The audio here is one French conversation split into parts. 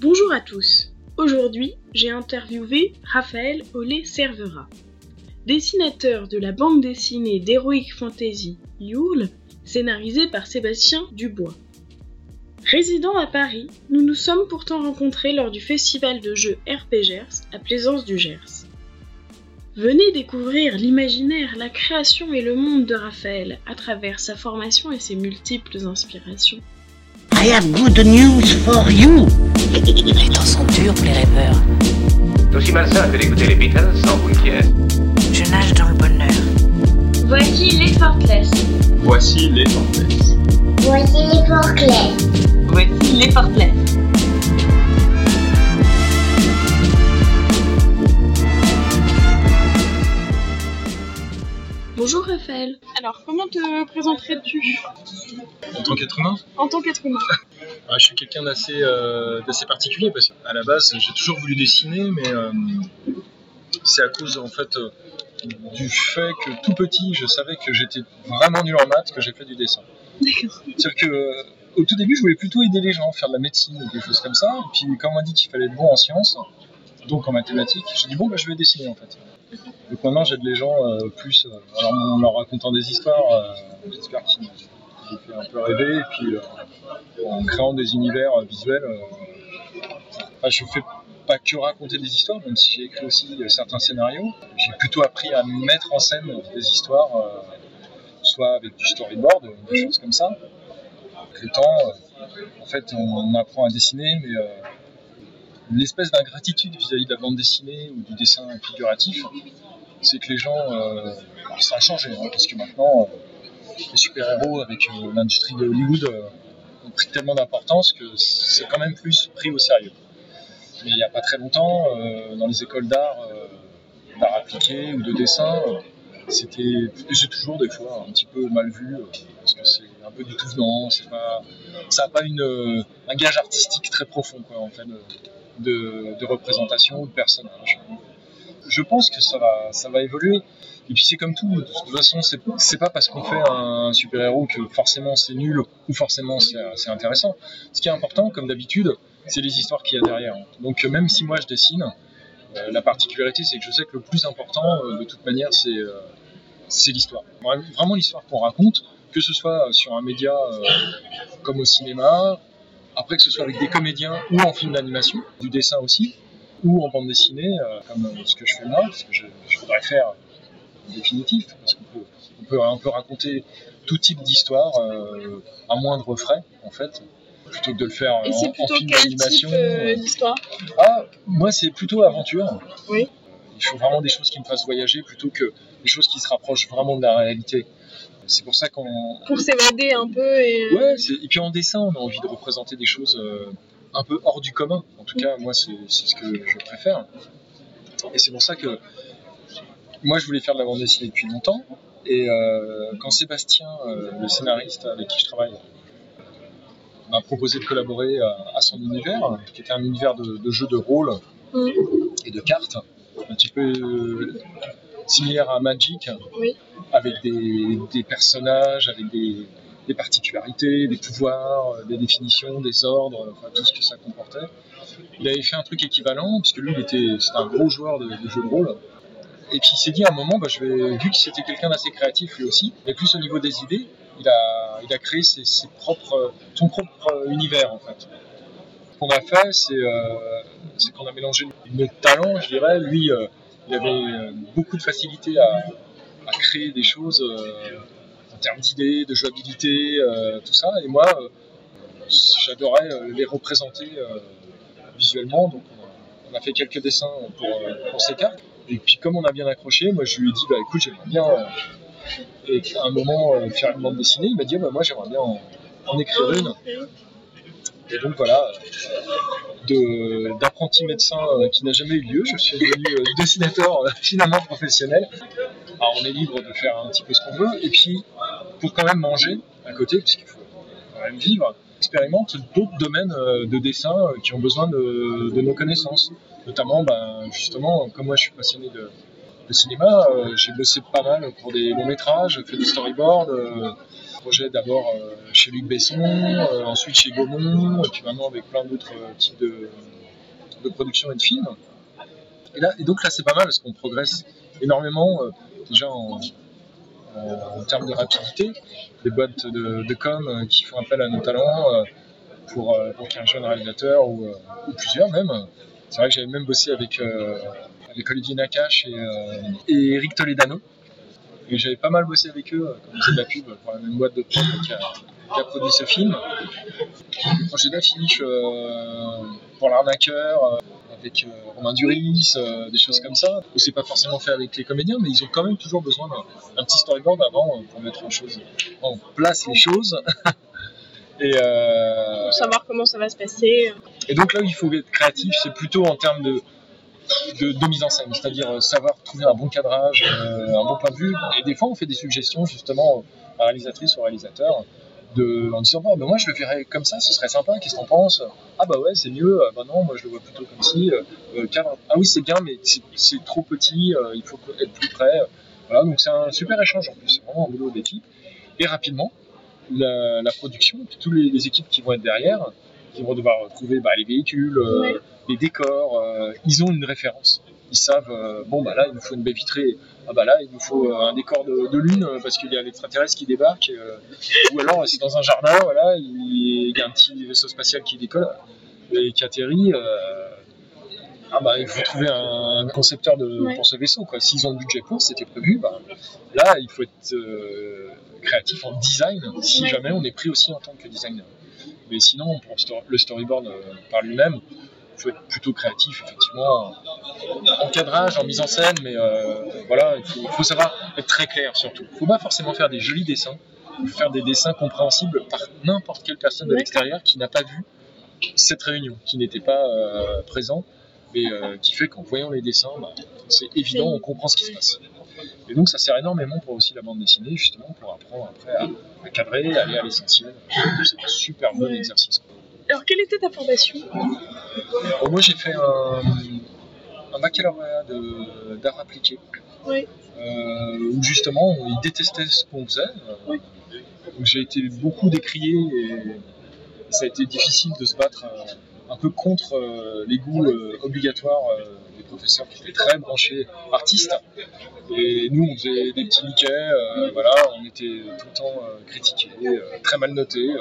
Bonjour à tous. Aujourd'hui, j'ai interviewé Raphaël Olé Cervera, dessinateur de la bande dessinée d'Heroic Fantasy Yule, scénarisée par Sébastien Dubois. Résident à Paris, nous nous sommes pourtant rencontrés lors du festival de jeux RPGers à Plaisance du Gers. Venez découvrir l'imaginaire, la création et le monde de Raphaël à travers sa formation et ses multiples inspirations. I have good news for you. Les temps sont durs pour les rêveurs. C'est aussi malsain que d'écouter les Beatles sans vous. Je nage dans le bonheur. Voici les Fortless. Voici les Fortless. Voici les forclés. Voici les Fortless. Bonjour Raphaël. Alors, comment te présenterais-tu? En tant qu'être humain, en tant qu'être humain ah, je suis quelqu'un d'assez euh, particulier parce qu'à la base, j'ai toujours voulu dessiner, mais euh, c'est à cause en fait euh, du fait que tout petit, je savais que j'étais vraiment nul en maths que j'ai fait du dessin. C'est-à-dire que au tout début, je voulais plutôt aider les gens, faire de la médecine ou des choses comme ça. Et puis, quand on m'a dit qu'il fallait être bon en sciences, donc en mathématiques, j'ai dit bon, bah, je vais dessiner en fait. Donc maintenant, j'aide les gens plus alors, en leur racontant des histoires, j'espère qu'ils les fait un peu rêver, et puis euh, en créant des univers euh, visuels. euh, enfin, je fais pas que raconter des histoires, même si j'ai écrit aussi certains scénarios. J'ai plutôt appris à mettre en scène des histoires, soit avec du storyboard, des choses comme ça. Avec le temps, en fait, on, apprend à dessiner, mais l'espèce d'ingratitude vis-à-vis de la bande dessinée ou du dessin figuratif, c'est que les gens, ça a changé, hein, parce que maintenant, les super-héros avec euh, l'industrie de Hollywood euh, ont pris tellement d'importance que c'est quand même plus pris au sérieux. Mais il n'y a pas très longtemps, euh, dans les écoles d'art, d'art appliqué ou de dessin, c'était, c'est toujours des fois un petit peu mal vu, parce que c'est un peu venant, c'est pas, ça n'a pas une, un gage artistique très profond, quoi, en fait, de représentation ou de personnage. Je pense que ça va, ça va évoluer. Et puis c'est comme tout, de toute façon, c'est pas parce qu'on fait un super-héros que forcément c'est nul ou forcément c'est intéressant. Ce qui est important, comme d'habitude, c'est les histoires qu'il y a derrière. Donc même si moi je dessine, euh, la particularité c'est que je sais que le plus important, euh, de toute manière, c'est euh, l'histoire. Vra- Vraiment l'histoire qu'on raconte, que ce soit sur un média comme au cinéma, après que ce soit avec des comédiens ou en film d'animation, du dessin aussi, ou en bande dessinée, comme ce que je fais moi, ce que je, voudrais faire définitif, parce qu'on peut, on peut, on peut raconter tout type d'histoire euh, à moindre frais, en fait, plutôt que de le faire Et en, film d'animation. euh, d'histoire? Ah, moi, c'est plutôt aventure. Oui. Il faut vraiment des choses qui me fassent voyager plutôt que des choses qui se rapprochent vraiment de la réalité. C'est pour ça qu'on. Pour s'évader un peu et... Ouais, et puis en dessin, on a envie de représenter des choses euh, un peu hors du commun. En tout cas, moi, c'est ce que je préfère. Et c'est pour ça que moi, je voulais faire de la bande dessinée depuis longtemps. Et euh, quand Sébastien, euh, le scénariste avec qui je travaille, m'a proposé de collaborer à, à son univers, qui était un univers de, de jeux de rôle Mhm. et de cartes, un petit peu euh, similaire à Magic, Oui. avec des, des personnages, avec des, des particularités, des pouvoirs, euh, des définitions, des ordres, enfin, tout ce que ça comportait. Il avait fait un truc équivalent, puisque lui, c'était un gros joueur de, de jeux de rôle. Et puis il s'est dit à un moment, bah, je vais, vu que c'était quelqu'un d'assez créatif lui aussi, mais plus au niveau des idées, il a, créé ses, propres, son propre univers en fait. Ce qu'on a fait, c'est euh, c'est qu'on a mélangé notre talent, je dirais. Lui, euh, il avait euh, beaucoup de facilité à, créer des choses euh, en termes d'idées, de jouabilité, euh, tout ça. Et moi, euh, j'adorais euh, les représenter euh, visuellement. Donc on a, fait quelques dessins pour, euh, pour ces cartes. Et puis comme on a bien accroché, moi je lui ai dit, bah écoute, j'aimerais bien euh, à un moment euh, faire une bande dessinée. Il m'a dit, ah, bah, moi j'aimerais bien en, en écrire une. Et donc voilà, d'apprenti médecin euh, qui n'a jamais eu lieu, je suis devenu euh, dessinateur euh, finalement professionnel. Alors on est libre de faire un petit peu ce qu'on veut, et puis pour quand même manger à côté, puisqu'il faut quand même vivre, expérimente d'autres domaines euh, de dessin euh, qui ont besoin de, nos connaissances. Notamment, ben, justement, comme moi je suis passionné de, cinéma, euh, j'ai bossé pas mal pour des longs métrages, fait du storyboard, euh, projet d'abord chez Luc Besson, ensuite chez Gaumont, et puis maintenant avec plein d'autres types de, de productions et de films. Et, et donc là, c'est pas mal parce qu'on progresse énormément, déjà en, en- en termes de rapidité. Des boîtes de, de com euh, qui font appel à nos talents euh, pour, euh, pour qu'il y ait un jeune réalisateur ou, euh, plusieurs même. C'est vrai que j'avais même bossé avec, euh, avec Olivier Nakache et, euh, Eric Toledano. Et j'avais pas mal bossé avec eux, euh, comme on faisait de la pub pour la même boîte de prod qui a, produit ce film. D'affiches euh, pour l'arnaqueur, euh, avec euh, Romain Duris, euh, des choses comme ça, où c'est pas forcément fait avec les comédiens, mais ils ont quand même toujours besoin d'un petit storyboard avant euh, pour mettre en, chose, en place les choses. Et, euh, Pour savoir comment ça va se passer. et donc là où il faut être créatif, c'est plutôt en termes de, de, de mise en scène, c'est-à-dire savoir trouver un bon cadrage, euh, un bon point de vue. Et des fois, on fait des suggestions justement à réalisatrice ou réalisateur de, en disant bah, bah, moi je le verrais comme ça, ce serait sympa, qu'est-ce que t'en penses? Ah bah ouais, c'est mieux, Ah bah non, moi je le vois plutôt comme si. euh, euh, cadre, ah oui, c'est bien, mais c'est- trop petit, euh, il faut être plus près. Voilà, donc c'est un super échange en plus, c'est vraiment un boulot d'équipe. Et rapidement, la, la production, puis toutes les, les équipes qui vont être derrière, qui vont devoir trouver bah, les véhicules, euh, les décors, euh, ils ont une référence. Ils savent, euh, bon bah là il nous faut une baie vitrée, ah bah là il nous faut euh, un décor de, de lune euh, parce qu'il y a l'extraterrestre qui débarque, ou alors c'est dans un jardin, voilà, il y a un petit vaisseau spatial qui décolle et qui atterrit. ah bah il faut trouver un concepteur de, Ouais. pour ce vaisseau quoi. S'ils ont le budget pour, c'était prévu, bah, là il faut être créatif en design si Ouais. jamais on est pris aussi en tant que designer. Mais sinon pour le sto- le storyboard par lui-même, faut être plutôt créatif effectivement en cadrage, en mise en scène, mais euh, voilà, il faut, faut savoir être très clair surtout. Il faut pas forcément faire des jolis dessins, il faut faire des dessins compréhensibles par n'importe quelle personne de l'extérieur qui n'a pas vu cette réunion, qui n'était pas euh, présent, et euh, qui fait qu'en voyant les dessins, bah, c'est évident, on comprend ce qui se passe. Et donc ça sert énormément pour aussi la bande dessinée, justement, pour apprendre après à, à cadrer, à aller à l'essentiel. C'est un super bon exercice. Alors, quelle était ta formation Bon, moi j'ai fait un, un baccalauréat d'art appliqué. Oui. euh, où justement ils détestaient ce qu'on faisait. Euh, Oui. j'ai été beaucoup décrié et, ça a été difficile de se battre euh, un peu contre euh, les goûts euh, obligatoires euh, des professeurs qui étaient très branchés artistes. Et nous on faisait des petits niquets, euh, voilà, on était tout le temps critiqués, très mal notés.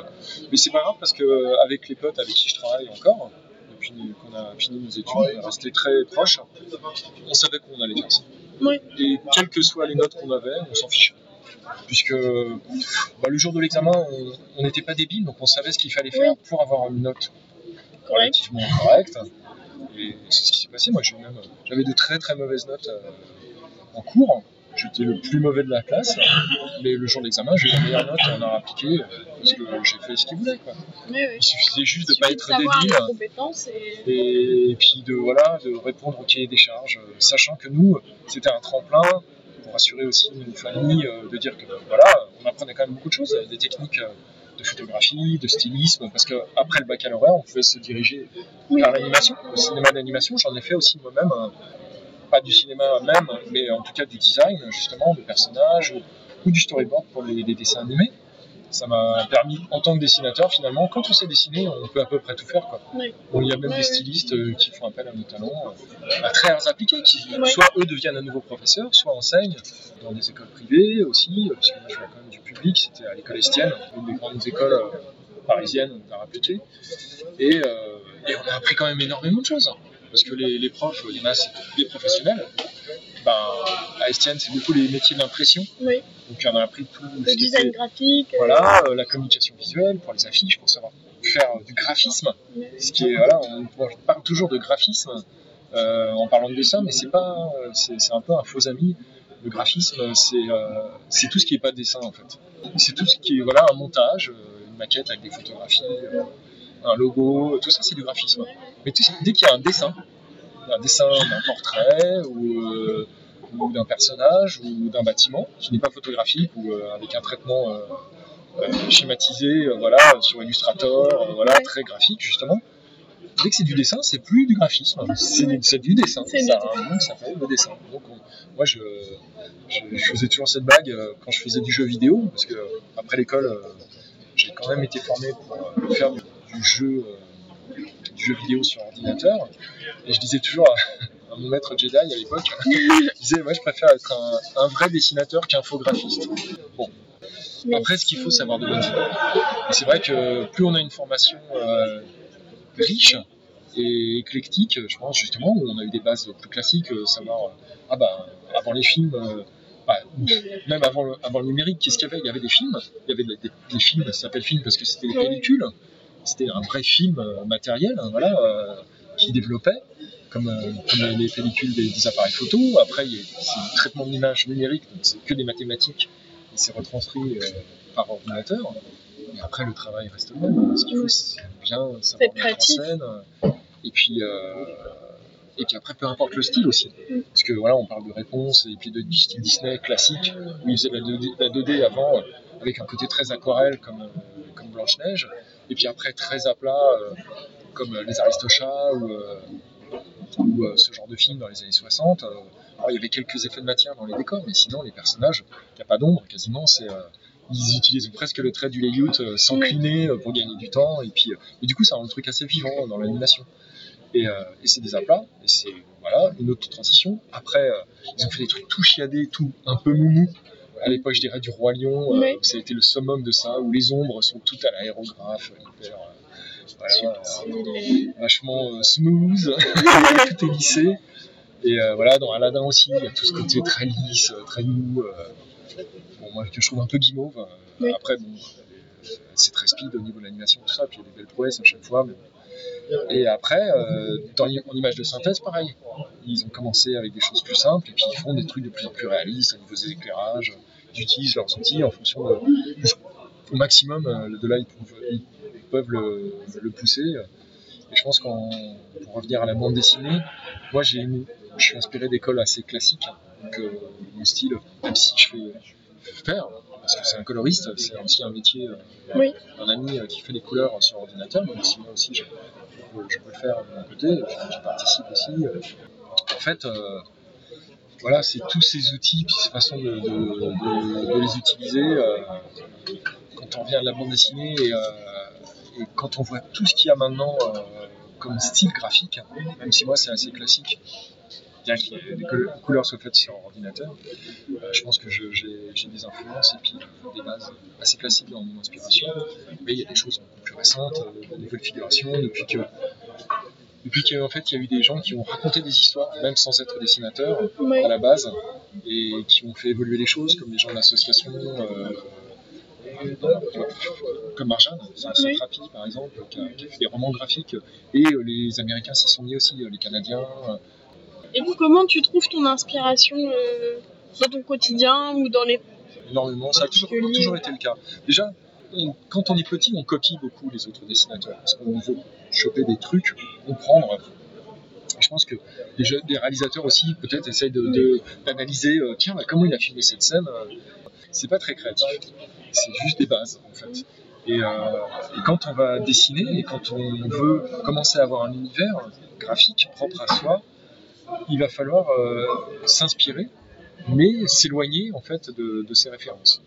Mais c'est pas grave parce que avec les potes avec qui je travaille encore, depuis qu'on a fini nos études, on est resté très proches, on savait qu'on allait faire ça. Oui. Et quelles que soient les notes qu'on avait, on s'en fichait. Puisque bah, le jour de l'examen, on- on n'était pas débile, donc on savait ce qu'il fallait faire pour avoir une note relativement correcte. Et c'est ce qui s'est passé. Moi, j'avais de très très mauvaises notes euh, en cours. J'étais le plus mauvais de la classe, mais le jour de l'examen, j'ai eu la meilleure note en art appliqué euh, parce que j'ai fait ce qu'il voulait. Quoi. Oui, oui. Il suffisait juste de ne pas être débile et... et, puis de voilà de répondre au cahier des charges, euh, sachant que nous c'était un tremplin pour assurer aussi une famille de dire que voilà on apprenait quand même beaucoup de choses, des techniques de photographie, de stylisme, parce que après le baccalauréat on pouvait se diriger vers l'animation, le cinéma d'animation. J'en ai fait aussi moi-même, euh, pas du cinéma même, mais en tout cas du design justement de personnages ou, ou du storyboard pour les, les dessins animés. Ça m'a permis, en tant que dessinateur, finalement, quand on sait dessiner, on peut à peu près tout faire. Quoi. Oui. Bon, il y a même des stylistes euh, qui font appel à nos talents, euh, à très appliqués, qui soit eux deviennent un nouveau professeur, soit enseignent dans des écoles privées aussi, euh, parce que moi je vois quand même du public, c'était à l'école Estienne, une des grandes écoles parisiennes d'art appliqué. Et, euh, et on a appris quand même énormément de choses. Parce que les, les profs, il y en a, c'est des professionnels. Ben, à Estienne, c'est beaucoup les métiers de l'impression. Oui. Donc on a appris tout Le design était graphique. voilà, euh, la communication visuelle pour les affiches, pour savoir faire euh, du graphisme. euh, Ce qui est, voilà, on, on parle toujours de graphisme euh, en parlant de dessin, mais c'est pas, euh, c'est un peu un faux ami. Le graphisme, c'est euh, tout ce qui est pas dessin en fait. C'est tout ce qui est voilà un montage, euh, une maquette avec des photographies, euh, un logo, tout ça c'est du graphisme. Mais tout- dès qu'il y a un dessin, un dessin d'un portrait ou, euh, ou d'un personnage ou d'un bâtiment qui n'est pas photographique ou euh, avec un traitement euh, schématisé, voilà, sur Illustrator, voilà, très graphique justement. dès que c'est du dessin, c'est plus du graphisme, c'est c'est du dessin. Ça du a un nom qui s'appelle le dessin. Donc on- moi, je, je, je faisais toujours cette blague quand je faisais du jeu vidéo, parce que après l'école, j'ai quand même été formé pour faire du, du jeu, euh, du jeu vidéo sur ordinateur. Et je disais toujours à, mon maître Jedi à l'époque, je disais, moi je préfère être un, vrai dessinateur qu'infographiste. Bon. Après, ce qu'il faut, c'est avoir de. Et c'est vrai que plus on a une formation euh, riche et éclectique, je pense justement, où on a eu des bases plus classiques, euh, savoir, euh, ah bah, avant les films, bah, même avant le, avant le numérique, qu'est-ce qu'il y avait? Il y avait des films, il y avait des, des- des films, ça s'appelle film parce que c'était des pellicules, c'était un vrai film euh, matériel, hein, voilà, euh, qui développait. Comme, euh, comme les pellicules des, des appareils photo. Après, il y a- c'est du traitement d'image numérique, donc c'est que des mathématiques et c'est retranscrit par ordinateur. Et après, le travail reste le même. Ce qu'il faut, c'est bien savoir mettre en scène. Et puis, euh, et puis après, peu importe le style aussi. Parce que voilà, on parle de réponse et puis de, du style Disney classique, où ils faisaient la 2D, la 2D avant, avec un côté très aquarelle comme, comme Blanche-Neige. Et puis après, très à plat, euh, comme euh, Les Aristochats ou, euh, ce genre de film dans les années 60. euh, alors, il y avait quelques effets de matière dans les décors, mais sinon, les personnages, il n'y a pas d'ombre quasiment. Ils utilisent presque le trait du layout euh, s'encliner euh, pour gagner du temps. Et puis, du coup, ça rend le truc assez vivant dans l'animation. Et, c'est des aplats, et c'est voilà, une autre transition. Après, ils ont fait des trucs tout chiadés, tout un peu moumou. À l'époque, je dirais du Roi Lion, euh, ça a été le summum de ça, où les ombres sont toutes à l'aérographe, hyper. euh, voilà, euh, vachement smooth, tout est lissé. Et euh, voilà, dans Aladdin aussi, il y a tout ce côté très lisse, très mou. euh, bon, moi, que je trouve un peu guimauve. euh, Oui. Après, bon, c'est très speed au niveau de l'animation, tout ça, puis il y a des belles prouesses à chaque fois. mais. Et après, dans, en image de synthèse, pareil. Ils ont commencé avec des choses plus simples, et puis ils font des trucs de plus en plus réalistes au niveau des éclairages. Ils utilisent leurs outils en fonction de. Au maximum, euh, de là, ils peuvent, ils peuvent le, le pousser. Et je pense qu'en pour revenir à la bande dessinée, moi j'ai je suis inspiré d'écoles assez classiques. Donc euh, mon style, même si je fais faire, parce que c'est un coloriste, c'est aussi un métier euh, Oui. d'un ami euh, qui fait des couleurs sur ordinateur, même si moi aussi je, je peux, je peux le faire de mon côté, je, je participe aussi. En fait, voilà, c'est tous ces outils, puis ces façons de, de- de- de les utiliser. euh, quand on revient de la bande dessinée et, euh, et quand on voit tout ce qu'il y a maintenant euh, comme style graphique, même si moi c'est assez classique, bien que les couleurs- soient faites sur ordinateur, je pense que j'ai des influences et puis des bases assez classiques dans mon inspiration. Mais il y a des choses beaucoup plus récentes, des nouvelles figurations, depuis que depuis qu'en fait il y a eu des gens qui ont raconté des histoires, même sans être dessinateurs, à la base et qui ont fait évoluer les choses, comme les gens de l'association, euh, comme Marjane, Oui. Par exemple, qui a, qui a fait des romans graphiques, et euh, les Américains s'y sont mis aussi, euh, les Canadiens. euh, Et vous, comment tu trouves ton inspiration dans ton quotidien ou dans les... énormément. Ça a toujours, toujours été le cas. Déjà, quand on est petit, on copie beaucoup les autres dessinateurs. Parce qu'on veut choper des trucs, comprendre. Je pense que les, réalisateurs aussi, peut-être, essayent de- de- d'analyser euh, tiens, bah, comment il a filmé cette scène. euh, C'est pas très créatif. C'est juste des bases, en fait. Et, euh, et quand on va dessiner et quand on veut commencer à avoir un univers graphique propre à soi, il va falloir s'inspirer, mais s'éloigner en fait de, de ces références.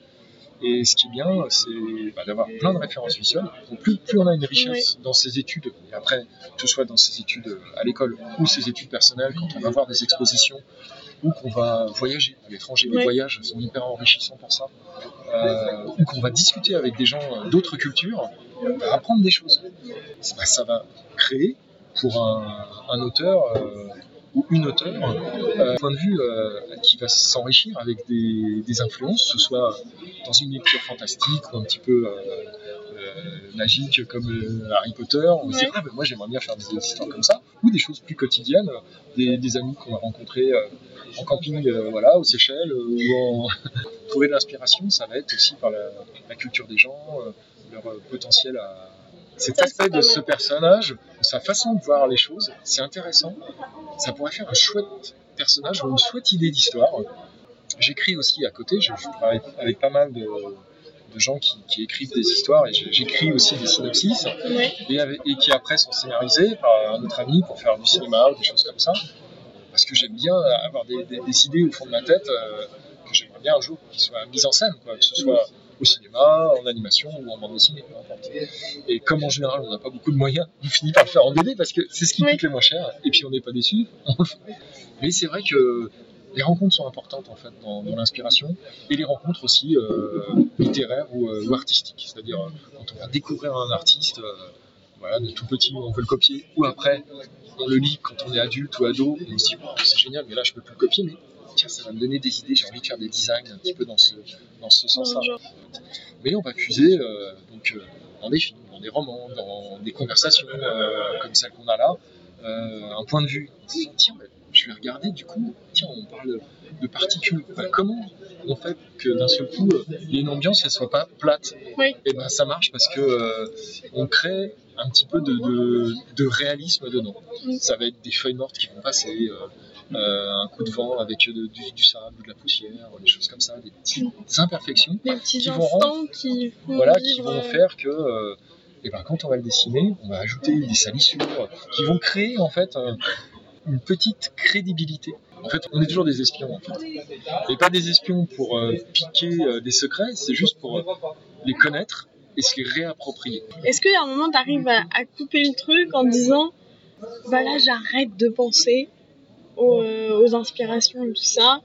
Et ce qui est bien, c'est bah, d'avoir plein de références visuelles. Donc plus, plus on a une richesse dans ses études, et après, que ce soit dans ses études à l'école ou ses études personnelles, quand on va voir des expositions ou qu'on va voyager à l'étranger, les voyages sont hyper enrichissants pour ça, euh, ou qu'on va discuter avec des gens euh, d'autres cultures, apprendre des choses. Bah, ça va créer pour un, un auteur euh, ou une auteure euh, un point de vue euh, qui va s'enrichir avec des, des influences, que ce soit dans une lecture fantastique ou un petit peu euh, magique comme Harry Potter. On Ouais. ah, ben moi j'aimerais bien faire des histoires comme ça, ou des choses plus quotidiennes, des, des amis qu'on a rencontrés en camping voilà, aux Seychelles, ou en trouver de l'inspiration, ça va être aussi par la, la culture des gens, leur potentiel à. Cet aspect de ce personnage, sa façon de voir les choses, c'est intéressant. Ça pourrait faire un chouette personnage ou une chouette idée d'histoire. J'écris aussi à côté, je, je travaille avec pas mal de, de gens qui, qui écrivent des histoires et j'écris aussi des synopsis Ouais. et, avec- et qui après sont scénarisés par un autre ami pour faire du cinéma ou des choses comme ça. Parce que j'aime bien avoir des, des- des idées au fond de ma tête euh, que j'aimerais bien un jour qui soient mises en scène, quoi, que ce soit au cinéma, en animation ou en bande dessinée, peu importe. Et comme en général on n'a pas beaucoup de moyens, on finit par le faire en BD parce que c'est ce qui Oui. coûte le moins cher et puis on n'est pas déçu. on le fait. Mais c'est vrai que les rencontres sont importantes en fait dans, dans l'inspiration et les rencontres aussi euh, littéraires ou, euh, ou artistiques. C'est-à-dire euh, quand on va découvrir un artiste, euh, voilà, de tout petit, on veut le copier, ou après on le lit quand on est adulte ou ado et on se dit Wow, c'est génial, mais là je peux plus le copier, mais tiens ça va me donner des idées, j'ai envie de faire des designs un petit peu dans ce, dans ce sens-là. Mais on va puiser euh, donc, euh, dans des films, dans des romans, dans des conversations euh, comme celle qu'on a là, euh, un point de vue. Tiens, bah, je vais regarder du coup, tiens, on parle de particules. Bah, comment on fait que d'un seul coup, il y ait une ambiance, elle soit pas plate Oui. Et ben ça marche parce que on crée un petit peu de, de, de réalisme dedans. Ça va être des feuilles mortes qui vont passer. Euh, un coup de vent avec euh, de- du, du sable ou de la poussière, des choses comme ça, des petites imperfections des petits qui vont instants qui font voilà, qui vont euh, faire que euh, eh ben, quand on va le dessiner, on va ajouter des salissures qui vont créer en fait un- une petite crédibilité. En fait, on est toujours des espions en fait. Et pas des espions pour piquer des secrets, c'est juste pour les connaître et se les réapproprier. Est-ce a un moment, t'arrives à, à couper le truc en disant bah là, j'arrête de penser aux, euh, aux inspirations et tout ça.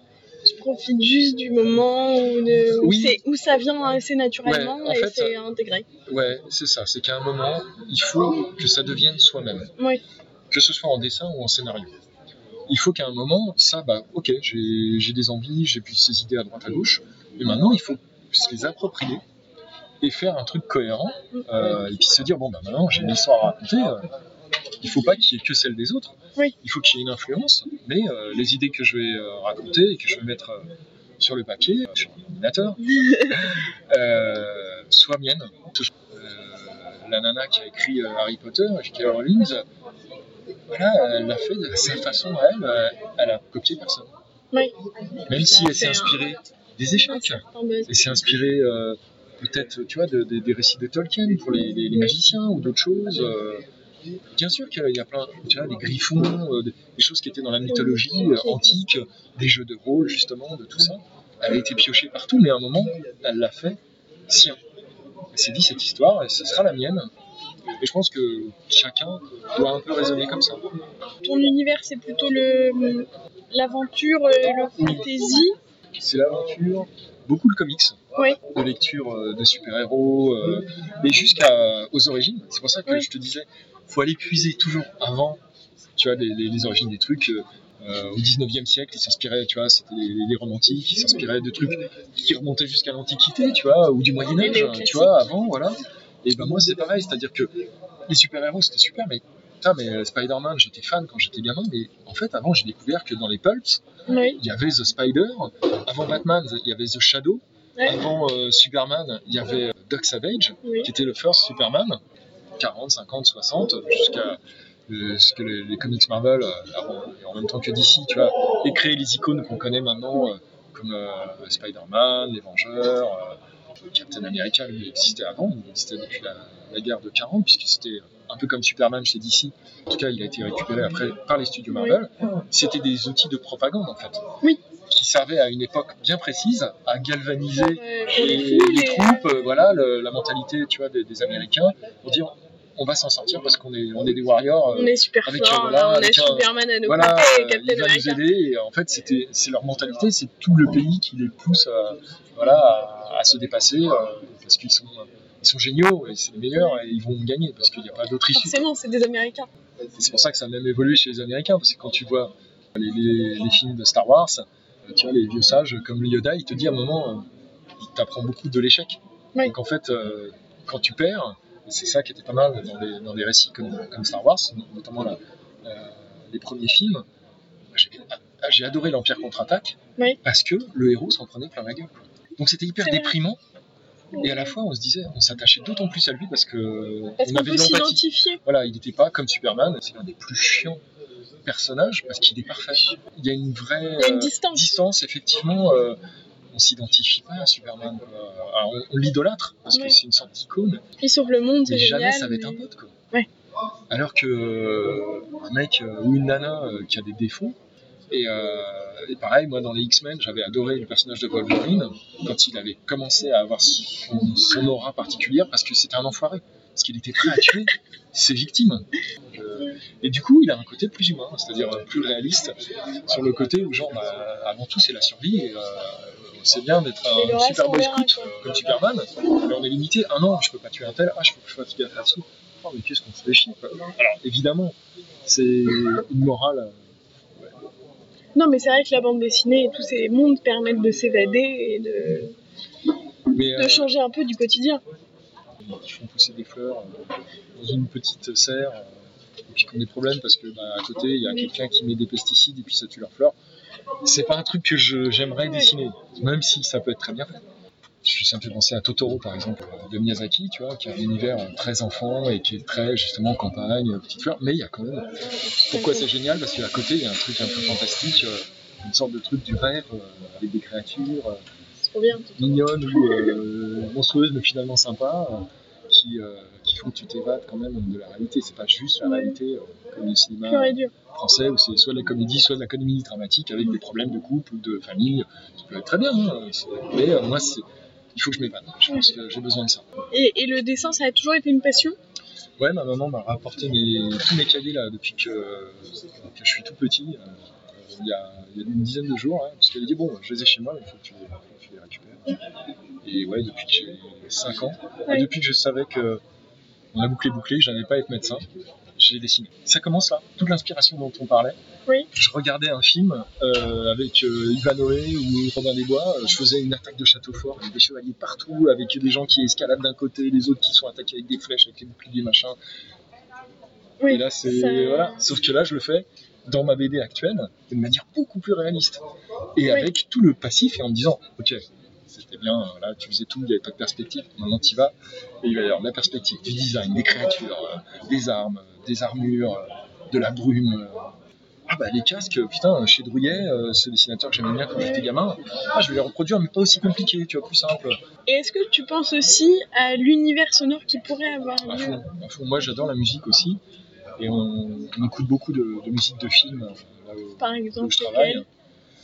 Je profite juste du moment où, où Oui. c'est- où ça vient assez naturellement Ouais, et c'est intégré. Ouais, c'est ça, c'est qu'à un moment, il faut que ça devienne soi-même. Oui. que ce soit en dessin ou en scénario. Il faut qu'à un moment, ça, bah, ok, j'ai j'ai des envies, j'ai pu ces idées à droite à gauche, mais maintenant il faut se les approprier et faire un truc cohérent, euh, et puis se dire bon, bah maintenant j'ai une histoire à raconter, euh, il faut pas qu'il y ait que celle des autres, Oui. il faut qu'il y ait une influence, mais euh, les idées que je vais euh, raconter et que je vais mettre euh, sur le papier, sur l'ordinateur, euh, soient miennes. La nana qui a écrit Harry Potter, J.K. Rowling, voilà, elle l'a fait de sa façon à elle, elle a copié personne. Oui. Même si elle s'est un- inspirée des échecs, Un buzz. elle s'est inspirée euh, peut-être, tu vois, de- de- des récits de Tolkien pour les, les- les magiciens ou d'autres choses. euh, bien sûr qu'il y a plein, tu vois, des griffons, euh, des, choses qui étaient dans la mythologie euh, antique, des jeux de rôle justement, de tout ça. Elle a été piochée partout, mais à un moment, elle l'a fait sien. Elle s'est dit cette histoire, et ce sera la mienne. Et je pense que chacun doit un peu raisonner comme ça. Ton univers, c'est plutôt le l'aventure, le fantasy. C'est l'aventure, beaucoup de comics, Oui. de lecture euh, de super-héros, euh, et jusqu'aux origines. C'est pour ça que Oui. je te disais, faut aller puiser toujours avant, tu vois, les, les- les origines des trucs. euh, au 19e siècle, ils s'inspiraient, tu vois, c'était les, les romantiques, ils s'inspiraient de trucs qui remontaient jusqu'à l'Antiquité, tu vois, ou du Moyen-Âge, tu vois, avant, voilà. Et ben moi, c'est pareil, c'est-à-dire que les super-héros, c'était super, mais putain, mais euh, Spider-Man, j'étais fan quand j'étais gamin, mais en fait, avant, j'ai découvert que dans les pulps, Oui. il y avait The Spider, avant Batman, il y avait The Shadow, avant euh, Superman, il y avait Doc Savage, Oui. qui était le first Superman, 40, 50, 60, jusqu'à euh, ce que les, les comics Marvel, euh, avant, et en même temps que DC, tu vois, aient créé les icônes qu'on connaît maintenant, euh, comme Spider-Man, les Vengeurs, Captain America, il existait avant, il existait depuis la, la guerre de 40, puisque c'était un peu comme Superman chez DC. En tout cas, il a été récupéré après par les studios Marvel. C'était des outils de propagande, en fait. Oui. Qui servaient à une époque bien précise à galvaniser les troupes, voilà, le- la mentalité, tu vois, des, des Américains, pour dire on va s'en sortir parce qu'on est, on est des warriors. On est super avec, fort, voilà, là, on a avec Superman à nos voilà, et Captain il va nous aider. Et en fait, c'était, c'est leur mentalité, c'est tout le pays qui les pousse, à, voilà, à, à se dépasser euh, parce qu'ils sont, ils sont géniaux et c'est les meilleurs et ils vont gagner parce qu'il n'y a pas d'autre issue. Forcément, c'est des Américains. C'est pour ça que ça a même évolué chez les Américains, parce que quand tu vois les, les- les films de Star Wars, euh, tu vois, les vieux sages comme le Yoda, il te dit à un moment, euh, il t'apprend beaucoup de l'échec. Oui. Donc en fait, quand tu perds, c'est ça qui était pas mal dans les récits comme, comme Star Wars, notamment la- euh, les premiers films, j'ai ah, j'ai adoré l'Empire contre-attaque, Oui. parce que le héros s'en prenait plein la gueule. Donc c'était hyper déprimant. Et à la fois, on se disait, on s'attachait d'autant plus à lui parce que Parce on qu'on avait peut de l'empathie. Voilà, il n'était pas comme Superman, c'est l'un des plus chiants personnages parce qu'il est parfait. Il y a une vraie Il y a une euh, distance. distance, effectivement. euh, on s'identifie pas à Superman. alors, on, on l'idolâtre parce Ouais. que c'est une sorte d'icône, Il sauve le monde, c'est génial. jamais ça va être un pote quoi. Ouais. Alors que euh, un mec euh, ou une nana euh, qui a des défauts. Et, euh, et pareil, moi dans les X-Men, j'avais adoré le personnage de Wolverine quand il avait commencé à avoir son, son aura particulière parce que c'était un enfoiré. Parce qu'il était prêt à tuer ses victimes. Euh, et du coup, il a un côté plus humain, c'est-à-dire euh, plus réaliste, sur le côté où, genre, bah, avant tout, c'est la survie. Et, euh, c'est bien d'être un super boy scout comme Superman, mais on est limité. Ah non, je peux pas tuer un tel, ah, je peux pas tuer un tel. Oh, mais qu'est-ce qu'on se fait chier, quoi. Alors, évidemment, c'est une morale. euh, Non, mais c'est vrai que la bande dessinée et tous ces mondes permettent de s'évader et de, Mais, de euh, changer un peu du quotidien. qui font pousser des fleurs euh, dans une petite serre et puis qui ont des problèmes parce que bah, à côté il y a Oui. quelqu'un qui met des pesticides et puis ça tue leurs fleurs. C'est pas un truc que j'aimerais dessiner, même si ça peut être très bien fait. Je me fait penser à Totoro par exemple de Miyazaki, tu vois, qui a un univers euh, très enfant et qui est très justement campagne, euh, petite fleur, mais il y a quand même. Pourquoi c'est génial? Parce qu'à côté il y a un truc un peu fantastique, euh, une sorte de truc du rêve euh, avec des créatures. euh, C'est trop bien. mignonne ou euh, monstrueuse mais finalement sympa euh, qui, euh, qui font que tu t'évades quand même de la réalité. C'est pas juste la réalité euh, comme le cinéma français où c'est soit de la comédie soit de la comédie dramatique avec des problèmes de couple ou de famille. Ça peut être très bien hein, mais euh, moi il faut que je m'évade. Je pense que j'ai besoin de ça. Et, et le dessin, ça a toujours été une passion? Ouais ma maman m'a rapporté mes, tous mes cahiers là depuis que, que je suis tout petit euh, il y, a, il y a une dizaine de jours, hein, parce qu'elle dit Bon, je les ai chez moi, mais il faut que tu les, faut que tu les récupères. Et ouais, depuis que j'ai 5 ans, Ouais. depuis que je savais que on a bouclé bouclé, j'allais pas être médecin, j'ai dessiné. Ça commence là, toute l'inspiration dont on parlait. Oui. Je regardais un film euh, avec euh, Ivanhoe ou Robin des Bois, euh, je faisais une attaque de château fort avec des chevaliers partout, avec des gens qui escaladent d'un côté, les autres qui sont attaqués avec des flèches, avec les boucliers, machin. Oui. Et là, c'est. ça- Voilà. Sauf que là, je le fais dans ma BD actuelle de manière beaucoup plus réaliste. Et Oui. avec tout le passif et en me disant Ok, c'était bien, euh, là, tu faisais tout, il n'y avait pas de perspective. Maintenant, tu vas. Et il va y avoir de la perspective, du design, des créatures, euh, des armes, euh, des armures, de la brume. Ah bah les casques, putain, chez Drouillet, euh, ce dessinateur que j'aimais bien quand j'étais gamin, ah, je vais les reproduire, mais pas aussi compliqué, tu vois, plus simple. Et est-ce que tu penses aussi à l'univers sonore qui pourrait avoir À fond, à fond. Moi, j'adore la musique aussi. Et on, on écoute beaucoup de, de musique de film où, Par exemple, je travaille.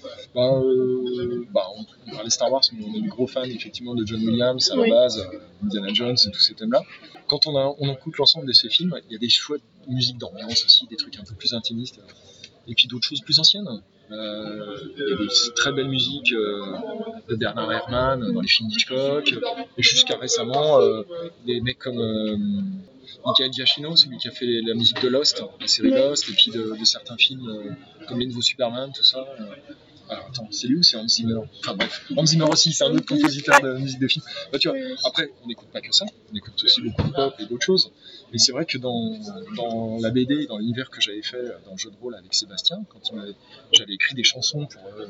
Lesquels Bah, euh, bah, on, on parlait Star Wars, mais on est des gros fans effectivement de John Williams à Oui. la base, euh, Indiana Jones et tous ces thèmes-là. Quand on, a, on écoute l'ensemble de ces films, il y a des choix de musique d'ambiance aussi, des trucs un peu plus intimistes, et puis d'autres choses plus anciennes. Euh, Il y a des très belles musiques euh, de Bernard Herrmann dans les films d'Hitchcock, et jusqu'à récemment, euh, des mecs comme euh, Michael Giacchino, celui qui a fait la musique de Lost, la série. Lost, et puis de, de certains films euh, comme Les Nouveaux Superman, tout ça. euh. Alors attends, c'est lui ou c'est Hans Zimmer Enfin bref, Hans Zimmer aussi, c'est un autre compositeur de musique de film. Bah, tu vois, après, on n'écoute pas que ça, on écoute aussi beaucoup de pop et d'autres choses. Mais c'est vrai que dans, dans la BD, dans l'univers que j'avais fait dans le jeu de rôle avec Sébastien, quand j'avais écrit des chansons pour, euh,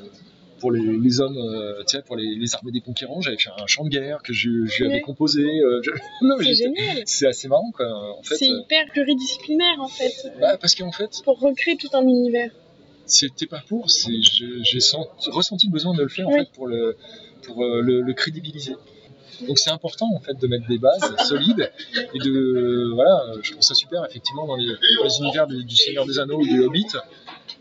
pour les, les hommes, euh, tu sais, pour les, les armées des conquérants, j'avais fait un chant de guerre que je, lui avais Ouais. composé. euh, je- C'est génial. c'est assez marrant, quoi. En fait, C'est euh, hyper pluridisciplinaire en fait. bah, parce qu'en fait, Pour recréer tout un univers. C'était pas pour, j'ai sent- ressenti le besoin de le faire en fait pour le pour euh, le, le crédibiliser. Donc c'est important en fait de mettre des bases solides et de voilà, je trouve ça super effectivement dans les, dans les univers du, du Seigneur des Anneaux ou du Hobbit.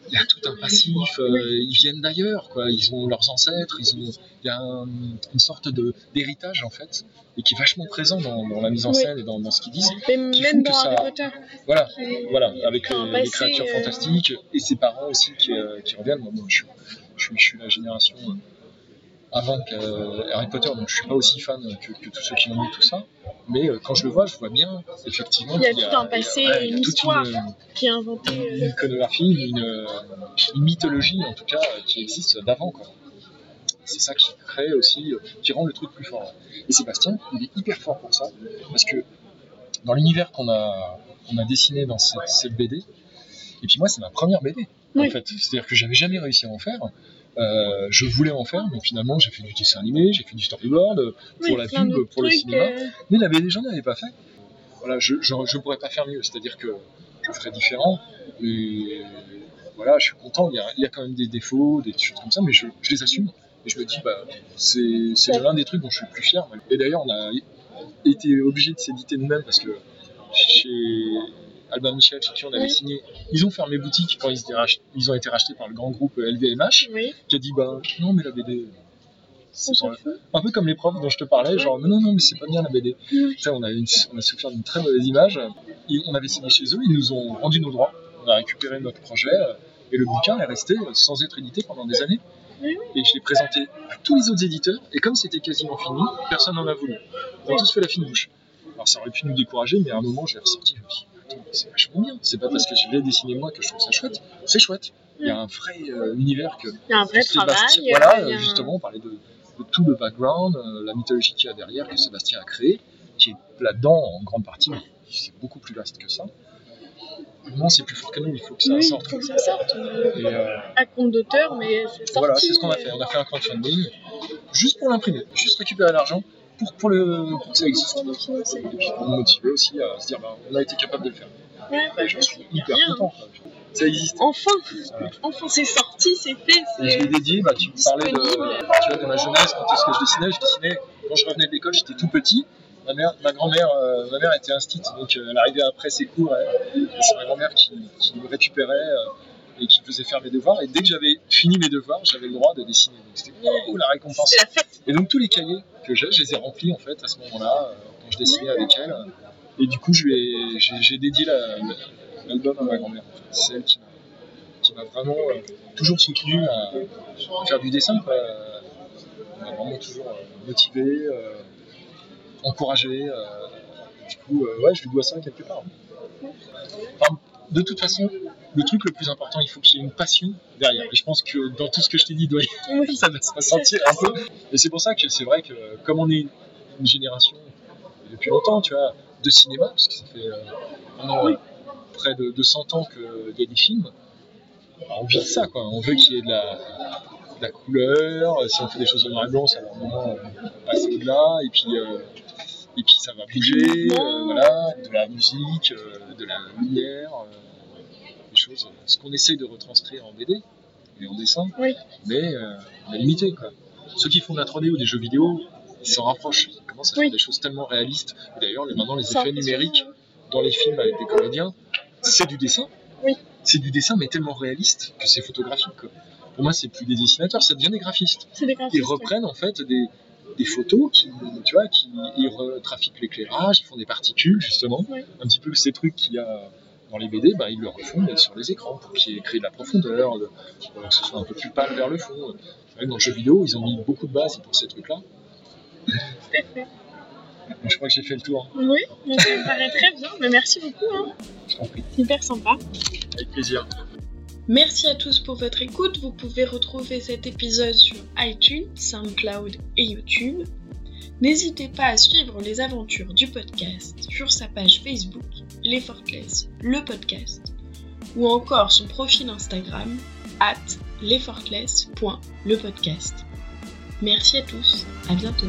Il y a tout un passif, euh, ils viennent d'ailleurs, quoi. Ils ont leurs ancêtres, ils ont, il y a un- une sorte de d'héritage en fait, et qui est vachement présent dans, dans la mise en Oui. scène et dans, dans ce qu'ils disent. Mais Qui même dans ça- Harry Potter. Voilà, voilà, avec Un les, créatures euh, fantastiques et ses parents aussi qui, euh, qui reviennent. Moi, moi, je, suis, je, je suis la génération euh, avant euh, Harry Potter, donc je suis pas aussi fan que, que tous ceux qui ont lu tout ça. Mais euh, quand je le vois, je vois bien effectivement Il y a tout un passé, il y a- il y a une histoire. une, qui a inventé. euh, une iconographie, une, euh, une mythologie en tout cas euh, qui existe d'avant. C'est ça qui crée aussi, euh, qui rend le truc plus fort. Et Sébastien, il est hyper fort pour ça, parce que dans l'univers qu'on a, a dessiné dans cette, cette BD, et puis moi c'est ma première BD en fait, c'est-à-dire que j'avais jamais réussi à en faire. Euh, je voulais en faire, mais finalement j'ai fait du dessin animé, j'ai fait du storyboard euh, pour la pub, pour le cinéma. euh, Mais la BD, j'en avais pas fait. Voilà, je ne pourrais pas faire mieux, c'est-à-dire que je ferais différent, mais voilà, je suis content, il y a, il y a quand même des défauts, des choses comme ça, mais je, je les assume, Et je me dis, bah, c'est c'est l'un des trucs dont je suis le plus fier. Et d'ailleurs, on a été obligé de s'éditer nous-mêmes parce que chez Albin Michel, chez qui on avait Oui. signé, ils ont fermé boutique quand ils, ont été rachetés par le grand groupe LVMH, Oui, qui a dit, bah, non, mais la BD, on c'est pas- un peu comme les profs dont je te parlais, genre non, non, mais c'est pas bien la BD. Oui. On, a une- on a souffert d'une très mauvaise image. Et on avait signé chez eux, ils nous ont rendu nos droits. On a récupéré notre projet euh, et le bouquin est resté euh, sans être édité pendant des années. Et je l'ai présenté à tous les autres éditeurs et comme c'était quasiment fini, personne n'en a voulu. On a tous fait la fine bouche. Alors ça aurait pu nous décourager, mais à un moment je l'ai ressorti. Je c'est vachement bien. C'est pas parce que je l'ai dessiné moi que je trouve ça chouette. C'est chouette. Il y a un vrai euh, univers que Il y a un vrai Sébastien- travail. Voilà, il a un- justement, on parlait de, de tout le background, euh, la mythologie qu'il y a derrière, que Sébastien a créé, qui est là-dedans en grande partie, mais c'est beaucoup plus vaste que ça. Non, c'est plus fort que nous, il faut que ça Oui, sorte. faut que ça sorte. Et, euh, À compte d'auteur, mais c'est sorti. voilà, c'est ce qu'on a fait. On a fait un crowdfunding juste pour l'imprimer, juste récupérer l'argent pour, pour, le, pour que ça existe. Pour nous financer. Et puis pour nous motiver aussi à se dire, bah, on a été capable de le faire. Ouais, bah, j'en suis hyper content. Ça existe. Enfin, Voilà. enfin c'est sorti, c'est fait. Et je l'ai dédié, bah, tu me parlais de, tu vois, de ma jeunesse, quand est-ce que je dessinais, je dessinais, quand je revenais de l'école, j'étais tout petit. Ma, mère, ma grand-mère euh, ma mère était instite, donc euh, elle arrivait après ses cours, c'est ma grand-mère qui, qui me récupérait euh, et qui me faisait faire mes devoirs. Et dès que j'avais fini mes devoirs, j'avais le droit de dessiner. Donc c'était oh, la récompense. Et donc tous les cahiers que j'ai, je les ai remplis en fait à ce moment-là, euh, quand je dessinais avec elle. Et du coup, j'ai dédié la- l'album à ma grand-mère. en fait. C'est elle qui m'a vraiment euh, toujours soutenu à faire du dessin. Quoi. Elle m'a vraiment toujours euh, motivé, euh, encouragé. du coup, ouais, je lui dois ça quelque part. Enfin, de toute façon, le truc le plus important, il faut qu'il y ait une passion derrière. Et je pense que dans tout ce que je t'ai dit, doit y ça va se ressentir un peu. Et c'est pour ça que c'est vrai que comme on est une génération depuis longtemps, tu vois, de cinéma, parce que ça fait euh, euh, près de, de 100 ans qu'il y a des films, bah, on vit ça, quoi. On veut qu'il y ait de la, de la couleur. Si on fait des choses en noir et blanc, ça va un moment euh, passer au-delà. Et puis, euh, et puis ça va bouger, euh, voilà, de la musique, de la lumière, des choses. Ce qu'on essaie de retranscrire en BD et en dessin, Oui. mais euh, on est limité, quoi. Ceux qui font de la 3D ou des jeux vidéo, ils s'en rapprochent. Ils commencent à Oui. faire des choses tellement réalistes. D'ailleurs, maintenant, les effets numériques dans les films avec des comédiens, c'est du dessin. Oui. C'est du dessin, mais tellement réaliste que c'est photographique. quoi. Pour moi, c'est plus des dessinateurs, ça devient des graphistes. C'est des graphistes. Ils reprennent en fait des, des photos qui, tu vois, qui ils retrafiquent l'éclairage, ils font des particules justement, Oui. un petit peu ces trucs qu'il y a dans les BD, bah, ils le refont mais sur les écrans pour qu'il y ait créé de la profondeur, de- euh, que ce soit un peu plus pâle vers le fond. C'est vrai que dans le jeu vidéo, ils ont mis beaucoup de bases pour ces trucs-là. Tout à fait. Donc, je crois que j'ai fait le tour. Oui, mais ça me paraît très bien. Mais merci beaucoup. Hein. Je t'en prie. Hyper sympa. Avec plaisir. Merci à tous pour votre écoute. Vous pouvez retrouver cet épisode sur iTunes, SoundCloud et YouTube. N'hésitez pas à suivre les aventures du podcast sur sa page Facebook, Les Fortless, le podcast, ou encore son profil Instagram, at lesfortless.lepodcast. Merci à tous, à bientôt.